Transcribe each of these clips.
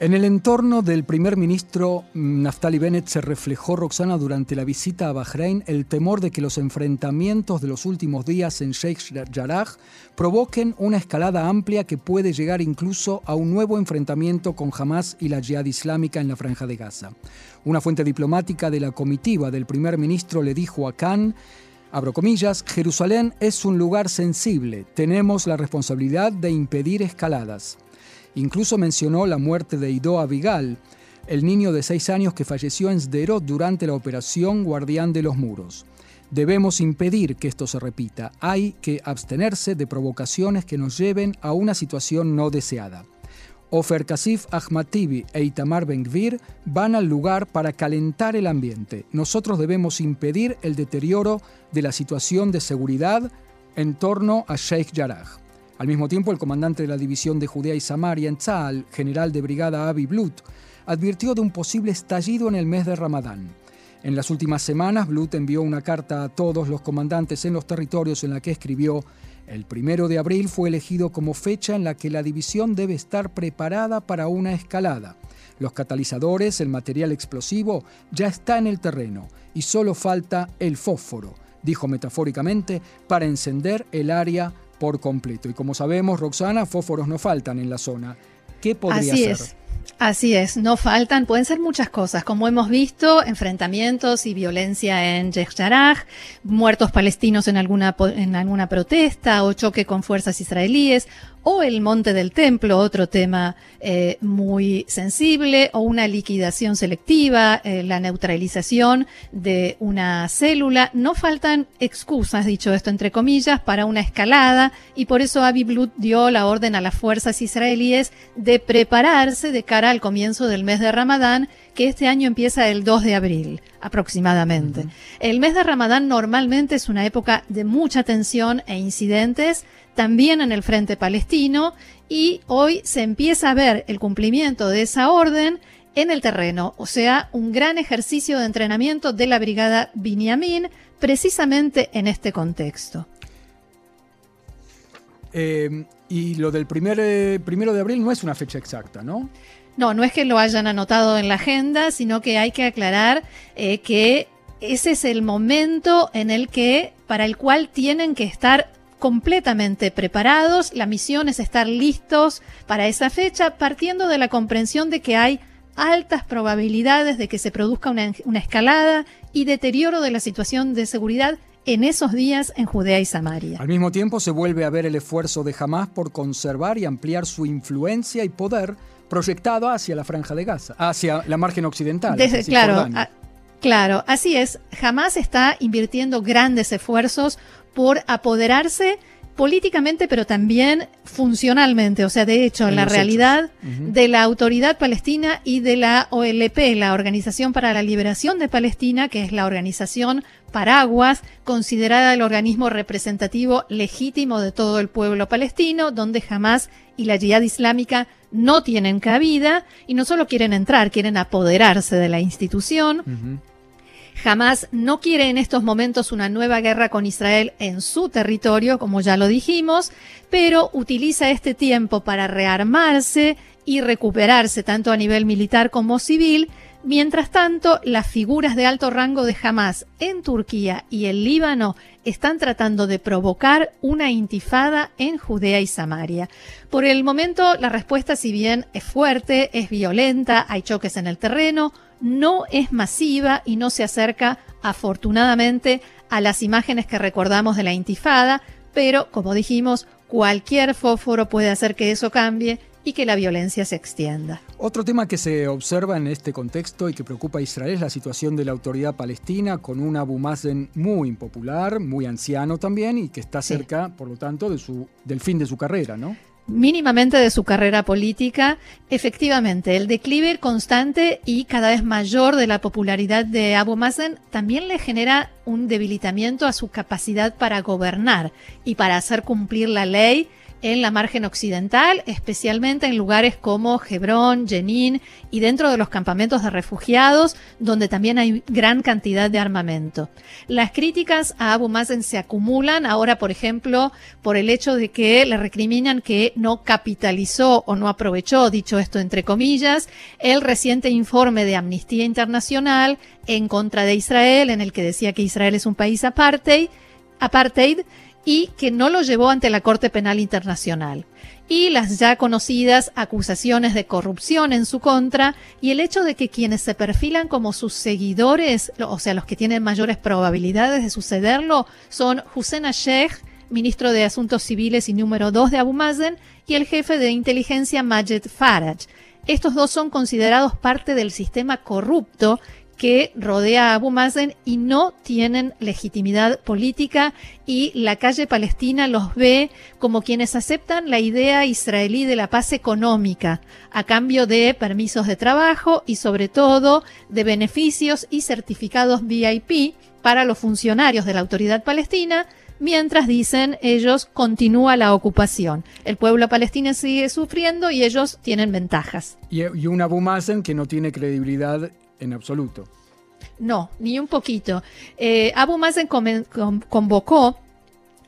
En el entorno del primer ministro mm, Naftali Bennett se reflejó, Roxana, durante la visita a Bahrein, el temor de que los enfrentamientos de los últimos días en Sheikh Jarrah provoquen una escalada amplia que puede llegar incluso a un nuevo enfrentamiento con Hamas y la Jihad Islámica en la Franja de Gaza. Una fuente diplomática de la comitiva del primer ministro le dijo a Khan Abro comillas, Jerusalén es un lugar sensible, tenemos la responsabilidad de impedir escaladas. Incluso mencionó la muerte de Ido Abigal, el niño de seis años que falleció en Sderot durante la operación Guardián de los Muros. Debemos impedir que esto se repita. Hay que abstenerse de provocaciones que nos lleven a una situación no deseada. Ofer Kasif, Ahmad Tibi e Itamar Ben-Gvir van al lugar para calentar el ambiente. Nosotros debemos impedir el deterioro de la situación de seguridad en torno a Sheikh Jarrah. Al mismo tiempo, el comandante de la División de Judea y Samaria en Tzal, general de brigada Avi Blut, advirtió de un posible estallido en el mes de Ramadán. En las últimas semanas, Blut envió una carta a todos los comandantes en los territorios en la que escribió el primero de abril fue elegido como fecha en la que la división debe estar preparada para una escalada. Los catalizadores, el material explosivo, ya está en el terreno y solo falta el fósforo, dijo metafóricamente, para encender el área por completo. Y como sabemos, Roxana, fósforos no faltan en la zona. ¿Qué podría Así ser? Es. Así es, no faltan, pueden ser muchas cosas, como hemos visto, enfrentamientos y violencia en Yaraj, muertos palestinos en alguna, en alguna protesta o choque con fuerzas israelíes, o el monte del templo, otro tema eh, muy sensible, o una liquidación selectiva, eh, la neutralización de una célula. No faltan excusas, dicho esto entre comillas, para una escalada y por eso Avi Blut dio la orden a las fuerzas israelíes de prepararse de cara al comienzo del mes de Ramadán que este año empieza el 2 de abril aproximadamente. Uh -huh. El mes de Ramadán normalmente es una época de mucha tensión e incidentes, también en el frente palestino, y hoy se empieza a ver el cumplimiento de esa orden en el terreno, o sea, un gran ejercicio de entrenamiento de la brigada Binyamin, precisamente en este contexto. Eh, y lo del primer, eh, primero de abril no es una fecha exacta, ¿no? No, no es que lo hayan anotado en la agenda, sino que hay que aclarar eh, que ese es el momento en el que, para el cual tienen que estar completamente preparados. La misión es estar listos para esa fecha, partiendo de la comprensión de que hay altas probabilidades de que se produzca una, una escalada y deterioro de la situación de seguridad en esos días en Judea y Samaria. Al mismo tiempo se vuelve a ver el esfuerzo de Hamas por conservar y ampliar su influencia y poder proyectado hacia la franja de Gaza, hacia la margen occidental. Desde, claro, a, claro, así es. Hamas está invirtiendo grandes esfuerzos por apoderarse políticamente, pero también funcionalmente, o sea, de hecho, en la realidad uh -huh. de la autoridad palestina y de la OLP, la Organización para la Liberación de Palestina, que es la organización paraguas, considerada el organismo representativo legítimo de todo el pueblo palestino, donde jamás y la yihad islámica no tienen cabida y no solo quieren entrar, quieren apoderarse de la institución. Uh -huh. Jamás no quiere en estos momentos una nueva guerra con Israel en su territorio, como ya lo dijimos, pero utiliza este tiempo para rearmarse y recuperarse tanto a nivel militar como civil. Mientras tanto, las figuras de alto rango de Hamas en Turquía y el Líbano están tratando de provocar una intifada en Judea y Samaria. Por el momento, la respuesta, si bien es fuerte, es violenta, hay choques en el terreno, no es masiva y no se acerca, afortunadamente, a las imágenes que recordamos de la intifada, pero, como dijimos, cualquier fósforo puede hacer que eso cambie y que la violencia se extienda. Otro tema que se observa en este contexto y que preocupa a Israel es la situación de la autoridad palestina con un Abu Mazen muy impopular, muy anciano también y que está cerca, sí. por lo tanto, de su, del fin de su carrera, ¿no? mínimamente de su carrera política. Efectivamente, el declive constante y cada vez mayor de la popularidad de Abu Mazen también le genera un debilitamiento a su capacidad para gobernar y para hacer cumplir la ley en la margen occidental, especialmente en lugares como Hebrón, Jenin y dentro de los campamentos de refugiados, donde también hay gran cantidad de armamento. Las críticas a Abu Mazen se acumulan ahora, por ejemplo, por el hecho de que le recriminan que no capitalizó o no aprovechó, dicho esto entre comillas, el reciente informe de Amnistía Internacional en contra de Israel, en el que decía que Israel es un país apartheid, apartheid y que no lo llevó ante la Corte Penal Internacional. Y las ya conocidas acusaciones de corrupción en su contra y el hecho de que quienes se perfilan como sus seguidores, o sea, los que tienen mayores probabilidades de sucederlo, son Hussein Sheikh, ministro de Asuntos Civiles y número 2 de Abu Mazen, y el jefe de inteligencia Majed Faraj. Estos dos son considerados parte del sistema corrupto que rodea a Abu Mazen y no tienen legitimidad política y la calle palestina los ve como quienes aceptan la idea israelí de la paz económica a cambio de permisos de trabajo y sobre todo de beneficios y certificados VIP para los funcionarios de la autoridad palestina mientras dicen ellos continúa la ocupación. El pueblo palestino sigue sufriendo y ellos tienen ventajas. Y, un Abu Mazen que no tiene credibilidad en absoluto. No, ni un poquito. Eh, Abu Mazen convocó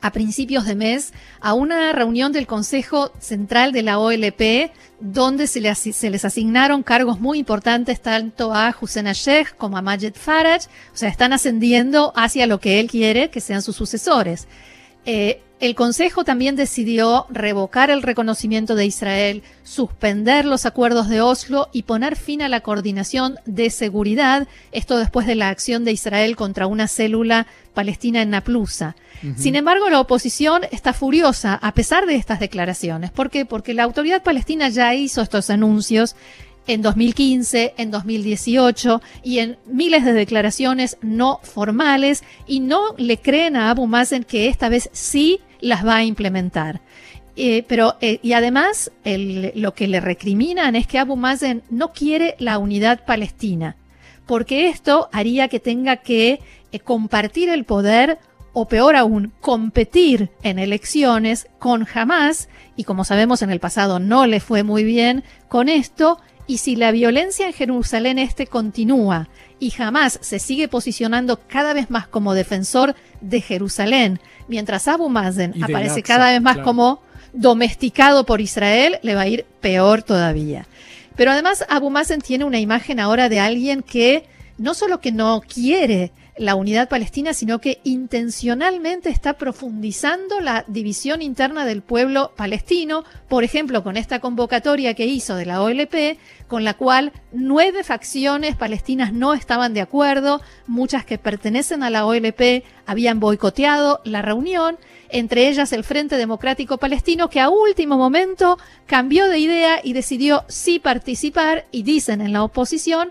a principios de mes a una reunión del Consejo Central de la OLP, donde se les, asignaron cargos muy importantes tanto a Hussein Sheikh como a Majed Faraj, o sea, están ascendiendo hacia lo que él quiere que sean sus sucesores. Eh, el Consejo también decidió revocar el reconocimiento de Israel, suspender los acuerdos de Oslo y poner fin a la coordinación de seguridad, esto después de la acción de Israel contra una célula palestina en Naplusa. Sin embargo, la oposición está furiosa a pesar de estas declaraciones. ¿Por qué? Porque la autoridad palestina ya hizo estos anuncios en 2015, en 2018 y en miles de declaraciones no formales y no le creen a Abu Mazen que esta vez sí las va a implementar. Eh, pero, eh, y además, lo que le recriminan es que Abu Mazen no quiere la unidad palestina, porque esto haría que tenga que eh, compartir el poder o peor aún, competir en elecciones con Hamas, y como sabemos en el pasado no le fue muy bien con esto, y si la violencia en Jerusalén este continúa y jamás se sigue posicionando cada vez más como defensor de Jerusalén, mientras Abu Mazen aparece cada vez más como domesticado por Israel, le va a ir peor todavía. Pero además Abu Mazen tiene una imagen ahora de alguien que no solo que no quiere la unidad palestina, sino que intencionalmente está profundizando la división interna del pueblo palestino, por ejemplo, con esta convocatoria que hizo de la OLP, con la cual nueve facciones palestinas no estaban de acuerdo, muchas que pertenecen a la OLP habían boicoteado la reunión, entre ellas el Frente Democrático Palestino, que a último momento cambió de idea y decidió sí participar, y dicen en la oposición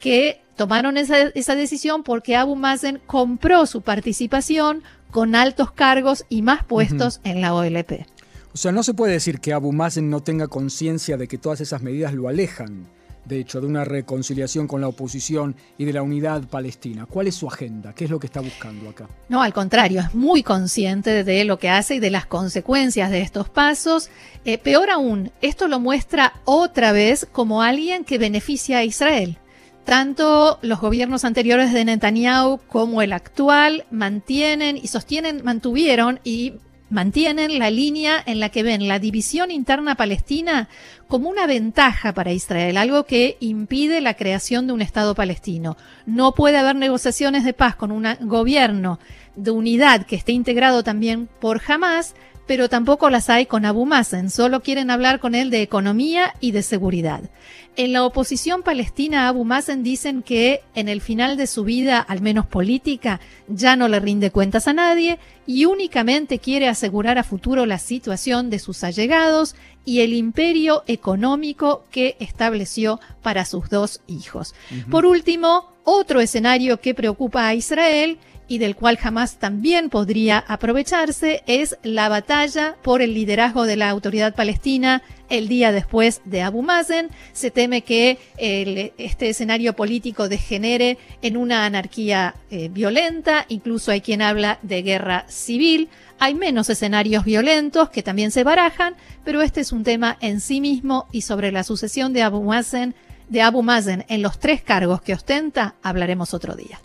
que tomaron esa, decisión porque Abu Mazen compró su participación con altos cargos y más puestos en la OLP. O sea, no se puede decir que Abu Mazen no tenga conciencia de que todas esas medidas lo alejan, de hecho, de una reconciliación con la oposición y de la unidad palestina. ¿Cuál es su agenda? ¿Qué es lo que está buscando acá? No, al contrario, es muy consciente de lo que hace y de las consecuencias de estos pasos. Eh, peor aún, esto lo muestra otra vez como alguien que beneficia a Israel. Tanto los gobiernos anteriores de Netanyahu como el actual mantienen y sostienen, mantuvieron y mantienen la línea en la que ven la división interna palestina como una ventaja para Israel, algo que impide la creación de un Estado palestino. No puede haber negociaciones de paz con un gobierno de unidad que esté integrado también por Hamas, pero tampoco las hay con Abu Mazen, solo quieren hablar con él de economía y de seguridad. En la oposición palestina a Abu Mazen dicen que en el final de su vida, al menos política, ya no le rinde cuentas a nadie y únicamente quiere asegurar a futuro la situación de sus allegados y el imperio económico que estableció para sus dos hijos. Por último, otro escenario que preocupa a Israel y del cual jamás también podría aprovecharse es la batalla por el liderazgo de la autoridad palestina el día después de Abu Mazen. Se teme que este escenario político degenere en una anarquía eh, violenta, incluso hay quien habla de guerra civil. Hay menos escenarios violentos que también se barajan, pero este es un tema en sí mismo y sobre la sucesión de Abu Mazen, de Abu Mazen en los tres cargos que ostenta hablaremos otro día.